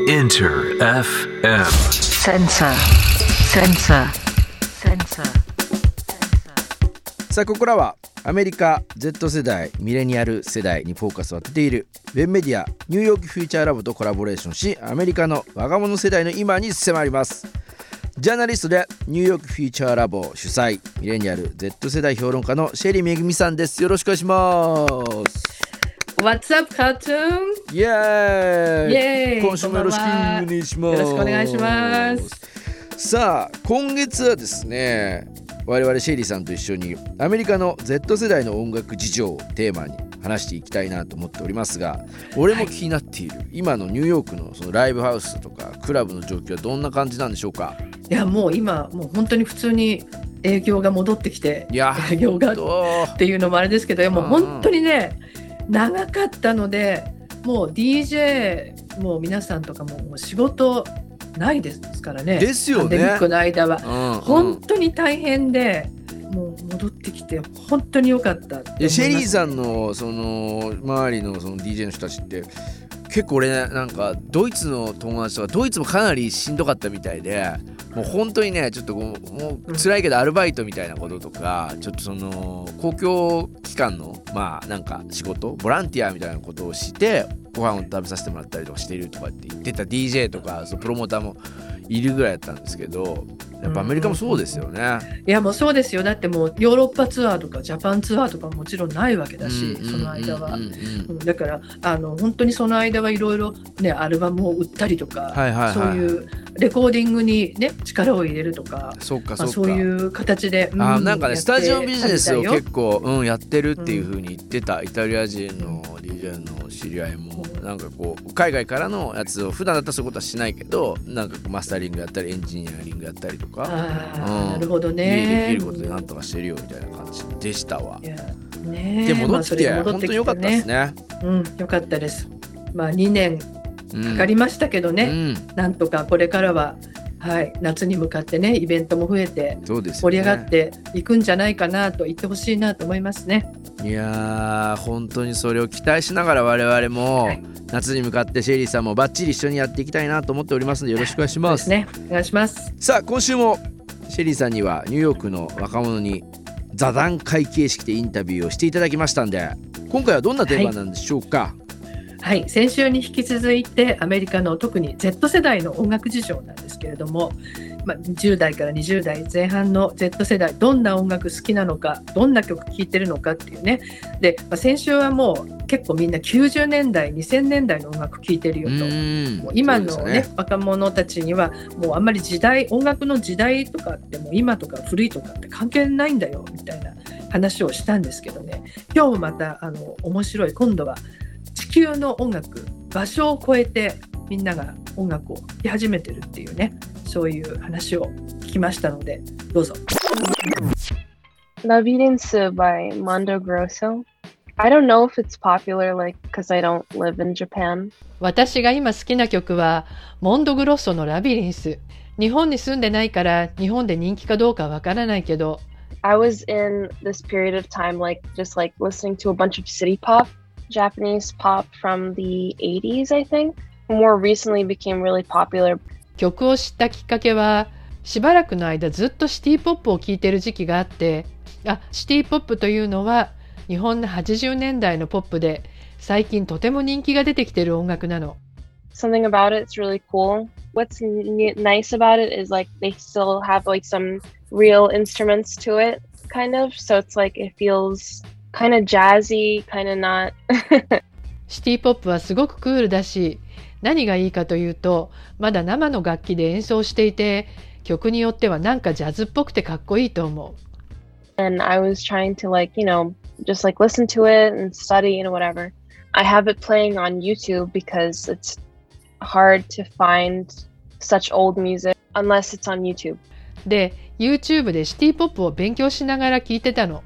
Enter FM. Sensor. Sensor. Sensor. さあここからはアメリカ Z 世代ミレニアル世代にフォーカスを当てているウェブメディアニューヨークフューチャーラボとコラボレーションしアメリカの若者世代の今に迫りますジャーナリストでニューヨークフューチャーラボ主催ミレニアル Z 世代評論家のシェリーめぐみさんですよろしくお願いします What's up, cartoon? イエーイ今週もよろしくお願いします。よろしくお願いします。さあ今月はですね我々シェリーさんと一緒にアメリカの Z 世代の音楽事情をテーマに話していきたいなと思っておりますが俺も気になっている、今のニューヨークのそのライブハウスとかクラブの状況はどんな感じなんでしょうか？いや、もう今、もう本当に普通に営業が戻ってきて、営業がっどていうのもあれですけど、もううん本当にね、長かったので、もう DJ、もう皆さんとかももう仕事ないですからね。ですよねパの間は。うん本当に大変で、もう戻ってきて、本当に良かったシェリーさんのその周りのその DJ の人たちって結構俺なんかドイツの友達とかドイツもかなりしんどかったみたいでもう本当にねちょっとこうもう辛いけどアルバイトみたいなこととかちょっとその公共機関のまあなんか仕事ボランティアみたいなことをしてご飯を食べさせてもらったりとかしてるとかって言ってた DJ とかそのプロモーターもいるぐらいだったんですけどやっぱアメリカもそうですよね。いやもうそうですよだってもうヨーロッパツアーとかジャパンツアーとかももちろんないわけだし、うんその間はうん。うんうんうんだからあの本当にその間はいろいろねアルバムを売ったりとか、はいはいはいそういうレコーディングにね力を入れるとか、まあ、そっかそっか。そういう形で、うあなんかねスタジオビジネスを結構、うん、やってるっていう風に言ってた、イタリア人の DJ の知り合いもうんなんかこう海外からのやつを普段だったらそういうことはしないけどなんかマスタリングやったりエンジニアリングやったりとか、うんなるほどね。できることでなんとかしてるよみたいな感じでしたわねで戻ってきて,、まあそれが戻本当に良かったですね。うん、よかったです。まあ2年うんかかりましたけどね、うん、なんとかこれからは、はい、夏に向かってねイベントも増えて盛り上がっていくんじゃないかなと言ってほしいなと思いますね。いやー本当にそれを期待しながら我々もはい夏に向かってシェリーさんもバッチリ一緒にやっていきたいなと思っておりますのでよろしくお願いしま。ですすね。お願いします。さあ今週もシェリーさんにはニューヨークの若者に座談会形式でインタビューをしていただきましたんで今回はどんなテーマなんでしょうか、はい、先週に引き続いてアメリカの特に Z 世代の音楽事情なんですけれども、まあ、10代から20代前半の Z 世代どんな音楽好きなのかどんな曲聴いてるのかっていうね。で、まあ、先週はもう結構みんな90年代2000年代の音楽聴いてるよと。ん。もう今のねそうです若者たちにはもうあんまり時代音楽の時代とかってもう今とか古いとかって関係ないんだよみたいな話をしたんですけどね。今日もまたあの面白い今度は地球の音楽場所を超えてみんなが音楽を聴き始めてるっていうねそういう話を聞きましたのでどうぞ。Labyrinth by Mondo Grosso. I don't know if it's popular, like, because I don't live in Japan. 私が今好きな曲はモンドグロッソのラビリンス日本に住んでないから日本で人気かどうかわからないけど I was in this period of time, like, just like listening to a bunch of city pop, Japanese pop from the 80s, I think. More recently became really popular. 曲を知ったきっかけはしばらくの間ずっとシティポップを聴いてる時期があってあシティポップというのは日本の80年代のポップで最近とても人気が出てきてる音楽なの Something about it's really cool. What's nice about it is like they still have like some real instruments to it, kind of. So it's like it feels kind of jazzy, kind of not. シティポップはすごくクールだし何がいいかというとまだ生の楽器で演奏していて曲によってはなんかジャズっぽくてかっこいいと思う and I was trying to like, you know, just like listen to it and study and whatever. I have it playing on YouTube because it's hard to find such old music unless it's on YouTube. で YouTube でシティポップを勉強しながら聴いてたの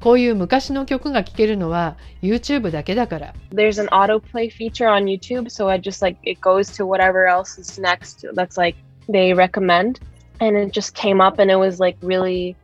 こういう昔の曲が聴けるのは YouTube だけだから There's an autoplay feature on YouTube, so I just like it goes to whatever else is next that's like they recommend. And it just came up and it was like really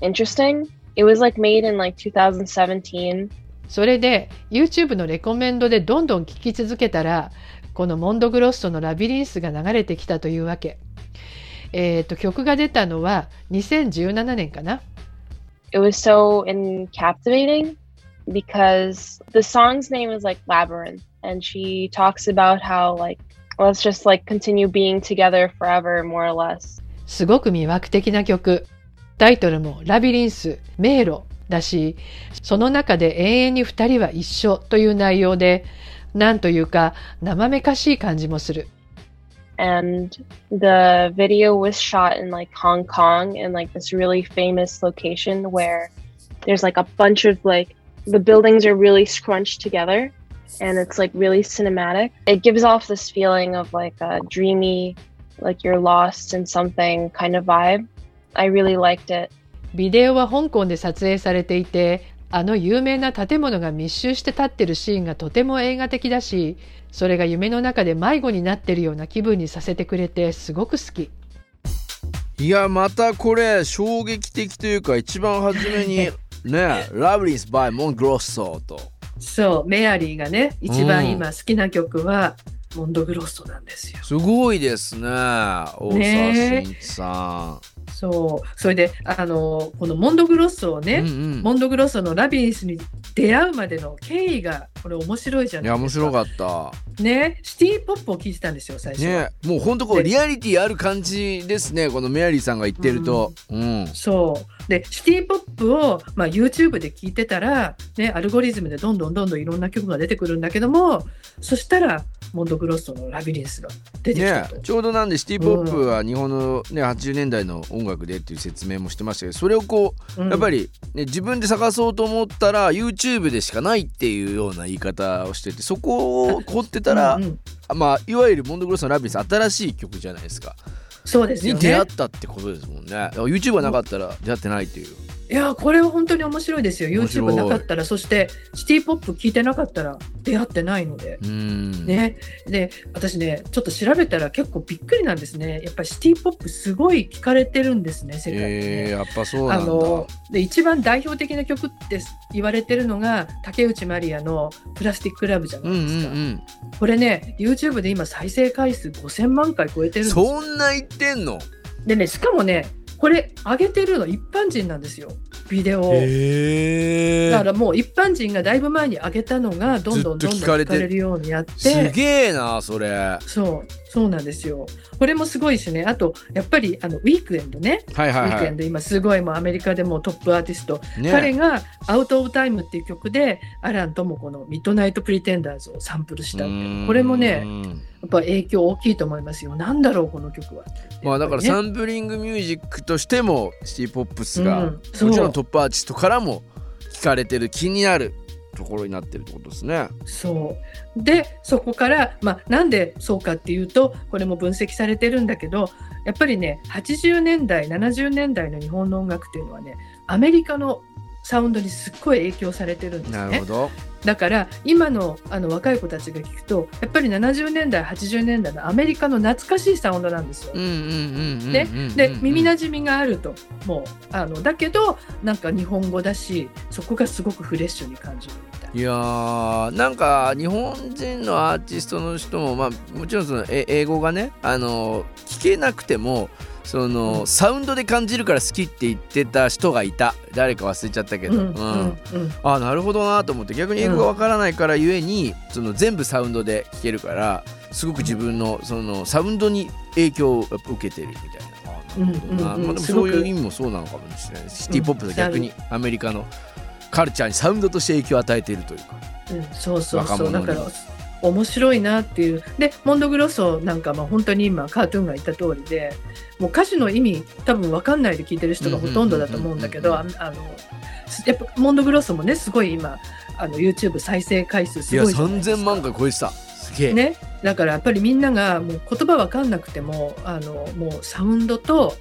interesting. It was like made in like 2017. それで YouTube のレコメンドでどんどん聴き続けたらこのモンドグロッソのラビリンスが流れてきたというわけ。えっ、と曲が出たのは2017年かな。It was so in captivating because the song's name is like Labyrinth and she talks about how like let's just like continue being together forever more or less. すごく魅惑的な曲。タイトルもラビリンス、迷路だし、その中で永遠に二人は一緒という内容で、なんというか生めかしい感じもする。 and the video was shot in like Hong Kong in like this really famous location where there's like a bunch of like the buildings are really scrunched together and it's like really cinematic. It gives off this feeling of like a dreamy like you're lost in something kind of vibe. I really liked it. ビデオは香港で撮影されていて、 あの有名な建物が密集して立ってるシーンがとても映画的だし、それが夢の中で迷子になってるような気分にさせてくれてすごく好き。いやまたこれ衝撃的というか一番初めに ね「ラブリンス・バイ・モン・グロッソ」とそうメアリーがね一番今好きな曲は、モンドグロッソなんですよ。すごいですね大沢ね慎一さそうそれであのこのモンドグロッソをん。ね、うんうんモンドグロッソのラビリンスに出会うまでの経緯がこれ面白いじゃいないですか。や面白かった。ねシティポップを聴いてたんですよ最初は。ねもうほんとこうでリアリティある感じですねこのメアリーさんが言ってると。うん。そうでシティポップを、まあ、YouTube で聴いてたら、ね、アルゴリズムでどんどんどんどんいろんな曲が出てくるんだけどもそしたらモンドグロッソのラビリンスが出てきたと。ねちょうどなんでシティポップは日本の、ね、80年代の音楽でっていう説明もしてましたけどそれをこううんやっぱり、ね、自分で探そうと思ったら YouTube でしかないっていうような言い方をしててそこを凝ってたら、うんうんまあいわゆるモンドグロッソのラビリンス新しい曲じゃないですか。そうですよねに出会っ。たってことですもんね。だから YouTube がなかったら出会ってないっていう。いやこれは本当に面白いですよ。YouTube なかったらそしてシティポップ聴いてなかったら出会ってないので。うん。ね、で私ねちょっと調べたら結構びっくりなんですねやっぱりシティ・ポップすごい聴かれてるんですね世界でね、えー、やっぱそうなんだ。あので一番代表的な曲って言われてるのが竹内まりやの「プラスティック・ラブ」じゃなうんうんいですか、うん。これね YouTube で今再生回数5000万回超えてるんですよそんな言ってんの？でねしかもねこれ上げてるの一般人なんですよ。ビデオ。を。へだからもう一般人がだいぶ前に上げたのがどんどんどんどん聞かれるようになって。すげえなそれ。そうそうなんですよ。これもすごいしね。あとやっぱりあのウィークエンドね、はいはいはウィークエンド今すごいもうアメリカでもトップアーティスト、いね。彼が「アウト・オブ・タイム」っていう曲でアランともこの「ミッドナイト・プリテンダーズ」をサンプルしたこれもねうんやっぱ影響大きいと思いますよ。なんだろうこの曲は。まあだからサンプリングミュージックとしてもシティ・ポップスが、うんもちろんトップアーティストからも聞かれてる気になるところになってるってことですね。そうでそこから、まあ、なんでそうかっていうとこれも分析されてるんだけどやっぱりね80年代70年代の日本の音楽っていうのはねアメリカのサウンドにすっごい影響されてるんですねなるほ。ど。だから今のあの若い子たちが聞くとやっぱり70年代80年代のアメリカの懐かしいサウンドなんですよ。ねうんで耳なじみがあるともうあのだけどなんか日本語だしそこがすごくフレッシュに感じるみたいいやーなんか日本人のアーティストの人もまあもちろんそのえ英語がねあの聞けなくてもその、うんサウンドで感じるから好きって言ってた人がいた。誰か忘れちゃったけな。ど、うんうん。うんあなるほどなと思って逆に英語がわからないからゆえに、その全部サウンドで聴けるからすごく自分のそのサウンドに影響を受けてるみたいな。あなるほどな。うんうんうん。まあ、でもすごく。そういう意味もそうなのかもしれないシティ・ポップが逆にアメリカのカルチャーにサウンドとして影響を与えているというか。うん、そうそうそう。だから面白いなっていう。でモンドグロッソなんかまあ本当に今カートゥーンが言った通りでもう歌詞の意味多分分かんないで聞いてる人がほとんどだと思うんだけどうんああのやっぱモンドグロッソもねすごい今あの YouTube 再生回数すごいいですか。3000万回超えてた。すげえ、ね、だからやっぱりみんながもう言葉わかんなくてもあのもうサウンドと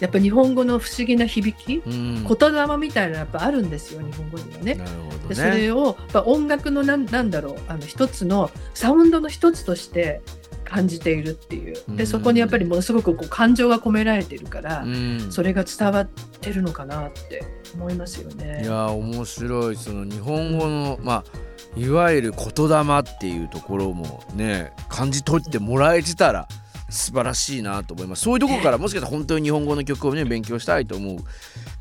やっぱ日本語の不思議な響きうん、言霊みたいなのやっぱあるんですよ日本語にはね。なるほどでそねれをやっぱ音楽のなんなんだろうあの一つのサウンドの一つとして感じているっていう。うん。でそこにやっぱりものすごくこう感情が込められているから、うん。それが伝わってるのかなって思いますよね。いや面白い。その日本語のまあいわゆる言霊っていうところもね感じ取ってもらえてたら素晴らしいなと思います。そういうところからもしかしたら本当に日本語の曲をね勉強したいと思う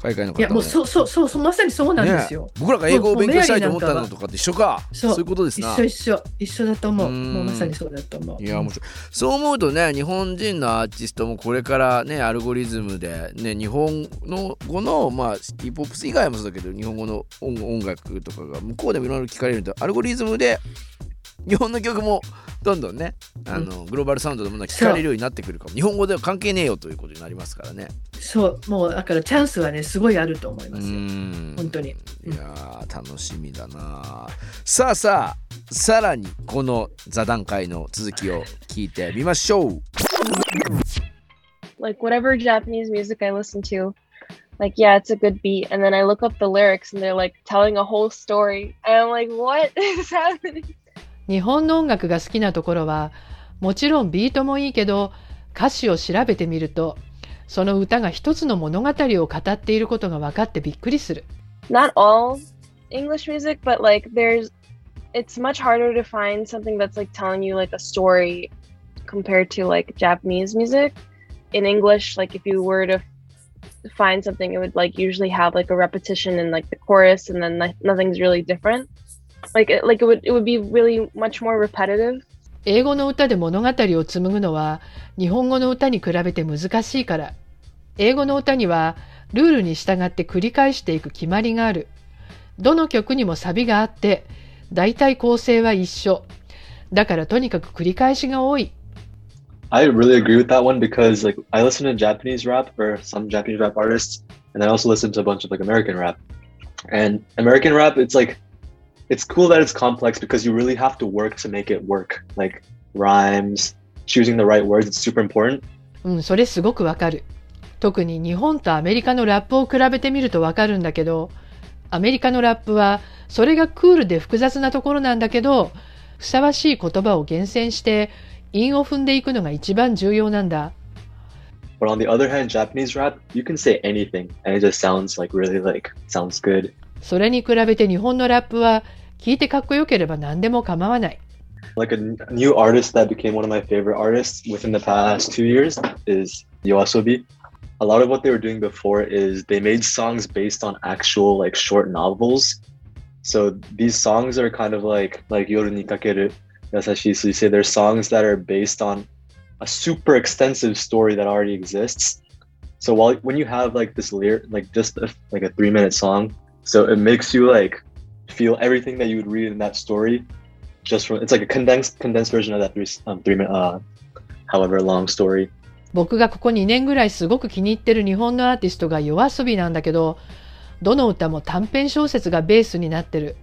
海外の方いやもうそうそうそうまさにそうなんですよ。ね、僕らが英語を勉強したいと思ったのとかって一緒か。そういうことですな。一緒一緒一緒だと思う。うん。もうまさにそうだと思う。いや面白いそう思うとね日本人のアーティストもこれからねアルゴリズムでね日本の語のまあシティポップス以外もそうだけど日本語の音音楽とかが向こうでもいろいろ聞かれるとアルゴリズムで日本の曲もどんどんねあの、グローバルサウンドでも聞かれるようになってくるかも日本語では関係ねえよということになりますからねそうもうだからチャンスはねすごいあると思いうますよん本当にいやー楽しみだなさあさあさらにこの座談会の続きを聞いてみましょう like whatever Japanese music I listen to, like yeah, it's a good beat, and then I look up the lyrics and they're like telling a whole story, and I'm like, what is happening? 日本の音楽が好きなところはもちろんビートもいいけど歌詞を調べてみるとその歌が一つの物語を語っていることが分かってびっくりする。Not all English music, but like there's, it's much harder to find something that's like telling you like a story compared to like Japanese music. In English, like if you were to find something, it would like usually have like a repetition in like the chorus, and then like, nothing's really different. Like it, like it would it would be really much more repetitive. 英語の歌で物語を紡ぐのは日本語の歌に比べて難しいから。英語の歌にはルールに従って繰り返していく決まりがある。どの曲にもサビがあって、だいたい構成は一緒。だからとにかく繰り返しが多い。I really agree with that one because like I listen to Japanese rap or some Japanese rap artists, and I also listen to a bunch of like American rap. And American rap, it's like it's cool that it's complex because you really have to work to make it work. Like rhymes, choosing the right words, it's super important. うん、それすごくわかる。特に日本とアメリカのラップを比べてみるとわかるんだけど、アメリカのラップはそれがクールで複雑なところなんだけど、ふさわしい言葉を厳選して韻を踏んでいくのが一番重要なんだ。But on the other hand, Japanese rap, you can say anything and it just sounds like really like sounds good. それに比べて日本のラップは聞いてかっこよければ何でも構わない。 Like a n- new artist that became one of my favorite artists within the past two years is Yoasobi. A lot of what they were doing before is they made songs based on actual like short novels. So these songs are kind of like like Yoru ni kakeru yasashi. So you say they're songs that are based on a super extensive story that already exists. So while when you have like this lyric, like just a, like a three minute song, so it makes you like feel everything that you would read in that story just from it's like a condensed condensed version of that three um, three minute uh however long story 僕がここ2年ぐらいすごく気に入ってる日本のアーティストが夜遊びなんだけど、どの歌も短編小説がベースになってる。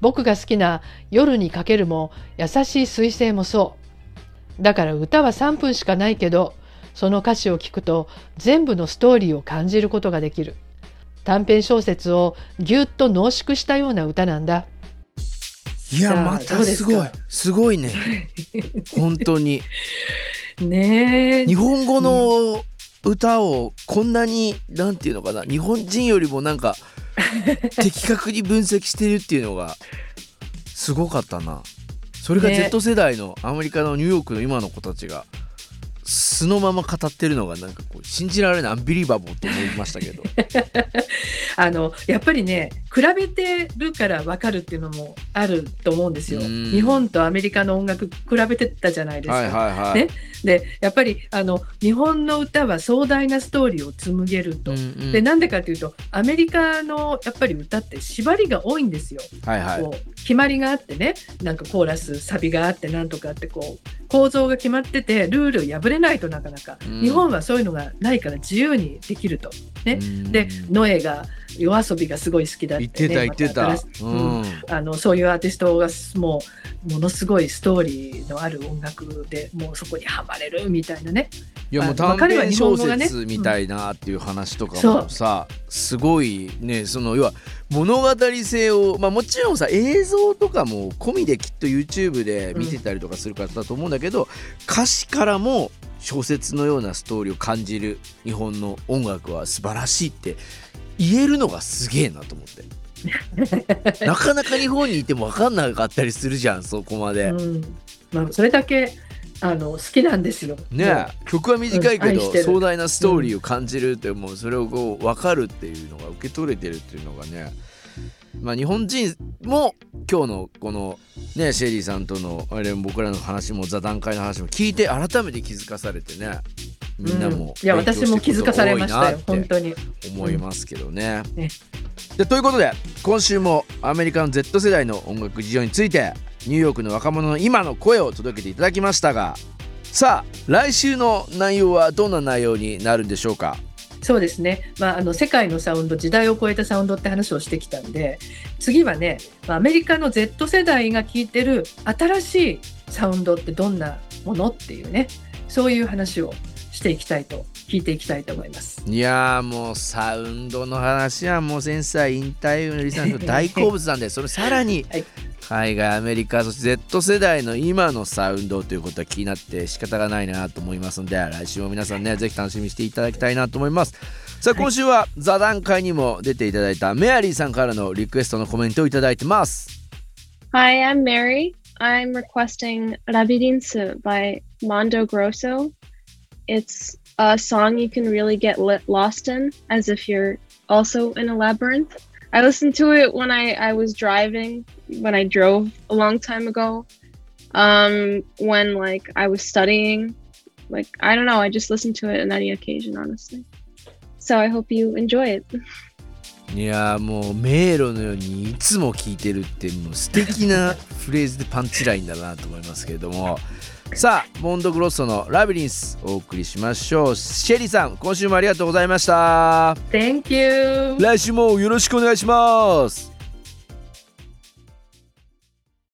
僕が好きな夜にかけるも優しい彗星もそう。だから歌は3分しかないけど、その歌詞を聞くと全部のストーリーを感じることができる。短編小説をぎゅっと濃縮したような歌なんだ。いやまたすごい。すごいね。本当に。ねえ。日本語の歌をこんなになんていうのかな。日本人よりもなんか 的確に分析してるっていうのがすごかったな。それがね。Z 世代のアメリカのニューヨークの今の子たちが素のまま語ってるのがなんかこう信じられないアンビリバボーと思いましたけど。あのやっぱりね比べてるから分かるっていうのもあると思うんですよ。うん日本とアメリカの音楽比べてたじゃないですか。はいはいはい、ねでやっぱりあの日本の歌は壮大なストーリーを紡げると。うんうんでなんでかというとアメリカのやっぱり歌って縛りが多いんですよ。はいはいこう決まりがあってねなんかコーラスサビがあってなんとかってこう構造が決まっててルールを破れないとなかなか、うん日本はそういうのがないから自由にできると。ね。うん。でノエが夜遊びがすごい好きだって、ね、言ってた言ってた、ま新しううん。ん。あのそういうアーティストがもうものすごいストーリーのある音楽でもうそこにはまれるみたいなね。いやもう短編小説みたいなっていう話とかもさ、すごいねその要は物語性をまあもちろんさ映像とかも込みできっと YouTube で見てたりとかするからだと思うんだけど、歌詞からも小説のようなストーリーを感じる日本の音楽は素晴らしいって言えるのがすげえなと思って。なかなか日本にいても分かんなかったりするじゃんそこまで。うんまあ、それだけあの好きなんですよ。ねえ曲は短いけどうん壮大なストーリーを感じるってもうそれをこう分かるっていうのが受け取れてるっていうのがねまあ日本人も今日のこのねシェリーさんとのあれ僕らの話も座談会の話も聞いて改めて気づかされてねみんなも、うんいや私も気づかされましたよ本当に。思いますけどね。うんねでということで今週もアメリカの Z 世代の音楽事情についてニューヨークの若者の今の声を届けていただきましたがさあ来週の内容はどんな内容になるんでしょうか？そうですね、まあ、あの世界のサウンド時代を超えたサウンドって話をしてきたんで次はねまあアメリカの Z 世代が聴いてる新しいサウンドってどんなものっていうねそういう話をしていきたいと聞いていきたいと思います。いやーもうサウンドの話はもう先生引退のリさんの大好物なんで それさらにはい海外アメリカそして Z 世代の今のサウンドということは気になって仕方がないなと思いますので来週も皆さんねぜひ楽しみにしていただきたいなと思いますさあ今週は座談会にも出ていただいたメアリーさんからのリクエストのコメントをいただいてます Hi, I'm Mary. I'm requesting Labirinth by Mondo Grosso. It's a song you can really get lit, lost in, as if you're also in a labyrinth. I listened to it when I, I was driving, when I drove a long time ago, um, when like I was studying. Like, I don't know, I just listened to it on any occasion, honestly. So I hope you enjoy it. いやーもう迷路のようにいつも聞いてるってもう素敵なフレーズでパンチラインだなと思いますけれども さあモンドグロッソの「ラビリンス」お送りしましょう。シェリーさん今週もありがとうございました。Thank you! 来週もよろしくお願いします